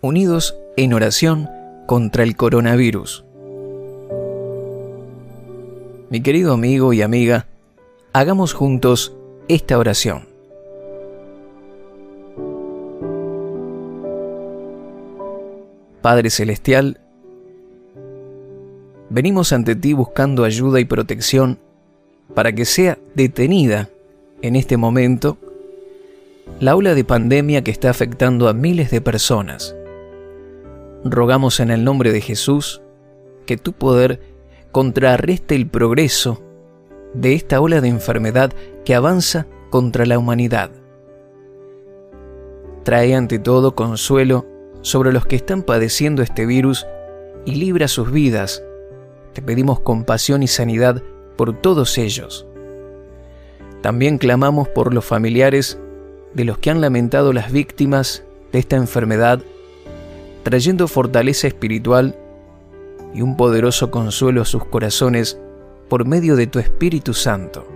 unidos en oración contra el coronavirus. Mi querido amigo y amiga, hagamos juntos esta oración. Padre Celestial, venimos ante ti buscando ayuda y protección para que sea detenida en este momento la ola de pandemia que está afectando a miles de personas. Rogamos en el nombre de Jesús que tu poder contrarreste el progreso de esta ola de enfermedad que avanza contra la humanidad. Trae ante todo consuelo sobre los que están padeciendo este virus y libra sus vidas. Te pedimos compasión y sanidad por todos ellos. También clamamos por los familiares de los que han lamentado las víctimas de esta enfermedad, trayendo fortaleza espiritual y un poderoso consuelo a sus corazones por medio de tu Espíritu Santo.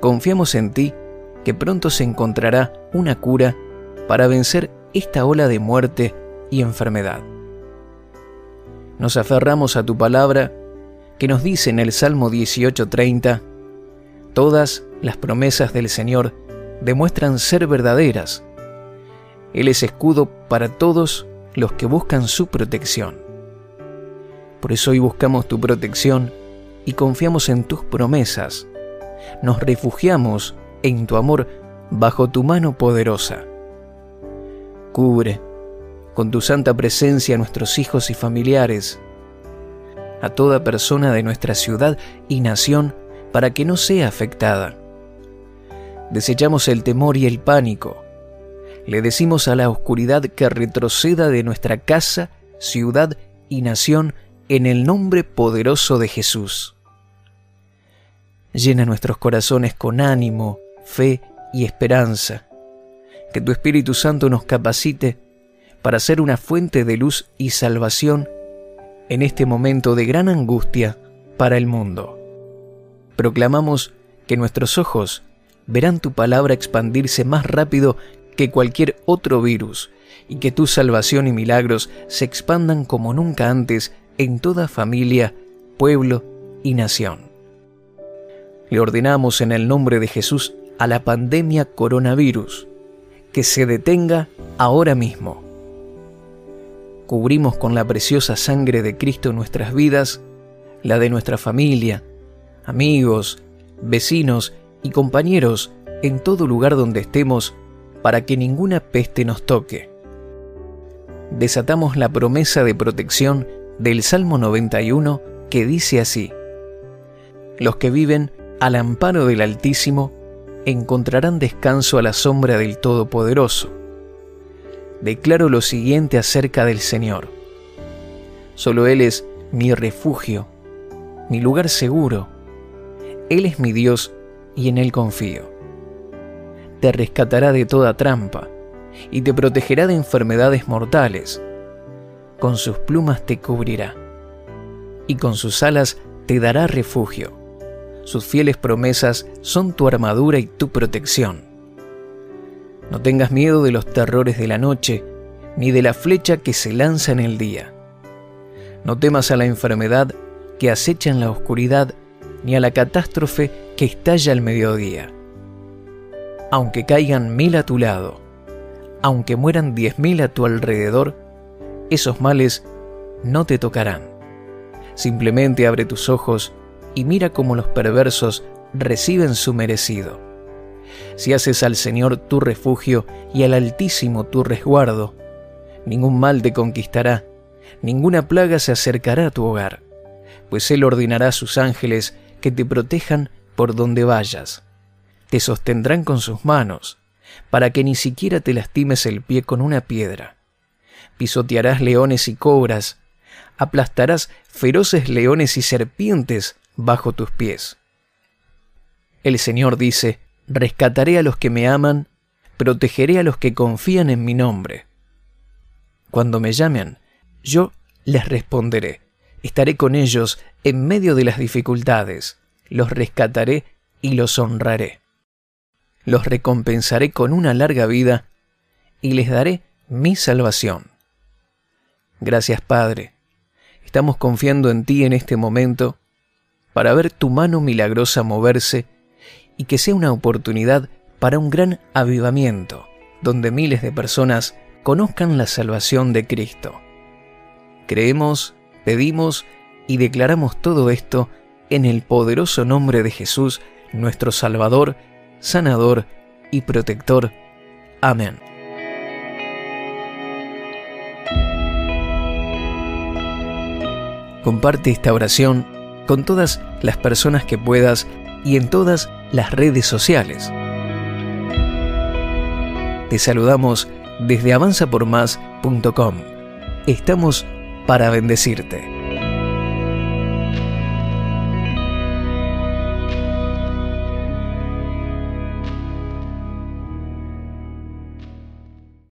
Confiamos en ti que pronto se encontrará una cura para vencer esta ola de muerte y enfermedad. Nos aferramos a tu palabra que nos dice en el Salmo 18:30, todas las promesas del Señor demuestran ser verdaderas. Él es escudo para todos los que buscan su protección. Por eso hoy buscamos tu protección y confiamos en tus promesas. Nos refugiamos en tu amor bajo tu mano poderosa. Cubre con tu santa presencia a nuestros hijos y familiares, a toda persona de nuestra ciudad y nación para que no sea afectada. Desechamos el temor y el pánico. Le decimos a la oscuridad que retroceda de nuestra casa, ciudad y nación en el nombre poderoso de Jesús. Llena nuestros corazones con ánimo, fe y esperanza que tu Espíritu Santo nos capacite para ser una fuente de luz y salvación en este momento de gran angustia para el mundo. Proclamamos que nuestros ojos verán tu palabra expandirse más rápido que cualquier otro virus y que tu salvación y milagros se expandan como nunca antes en toda familia, pueblo y nación. Le ordenamos en el nombre de Jesús a la pandemia coronavirus que se detenga ahora mismo. Cubrimos con la preciosa sangre de Cristo nuestras vidas, la de nuestra familia, amigos, vecinos y compañeros en todo lugar donde estemos para que ninguna peste nos toque. Desatamos la promesa de protección del Salmo 91 que dice así, Los que viven al amparo del Altísimo encontrarán descanso a la sombra del Todopoderoso. Declaro lo siguiente acerca del Señor. Solo Él es mi refugio, mi lugar seguro. Él es mi Dios y en Él confío. Te rescatará de toda trampa y te protegerá de enfermedades mortales. Con sus plumas te cubrirá y con sus alas te dará refugio sus fieles promesas son tu armadura y tu protección. No tengas miedo de los terrores de la noche, ni de la flecha que se lanza en el día. No temas a la enfermedad que acecha en la oscuridad, ni a la catástrofe que estalla al mediodía. Aunque caigan mil a tu lado, aunque mueran diez mil a tu alrededor, esos males no te tocarán. Simplemente abre tus ojos y mira cómo los perversos reciben su merecido. Si haces al Señor tu refugio y al Altísimo tu resguardo, ningún mal te conquistará, ninguna plaga se acercará a tu hogar, pues Él ordenará a sus ángeles que te protejan por donde vayas. Te sostendrán con sus manos, para que ni siquiera te lastimes el pie con una piedra. Pisotearás leones y cobras, aplastarás feroces leones y serpientes bajo tus pies. El Señor dice, rescataré a los que me aman, protegeré a los que confían en mi nombre. Cuando me llamen, yo les responderé, estaré con ellos en medio de las dificultades, los rescataré y los honraré. Los recompensaré con una larga vida y les daré mi salvación. Gracias Padre. Estamos confiando en ti en este momento para ver tu mano milagrosa moverse y que sea una oportunidad para un gran avivamiento, donde miles de personas conozcan la salvación de Cristo. Creemos, pedimos y declaramos todo esto en el poderoso nombre de Jesús, nuestro Salvador, sanador y protector. Amén. Comparte esta oración con todas las personas que puedas y en todas las redes sociales. Te saludamos desde avanzapormás.com. Estamos para bendecirte.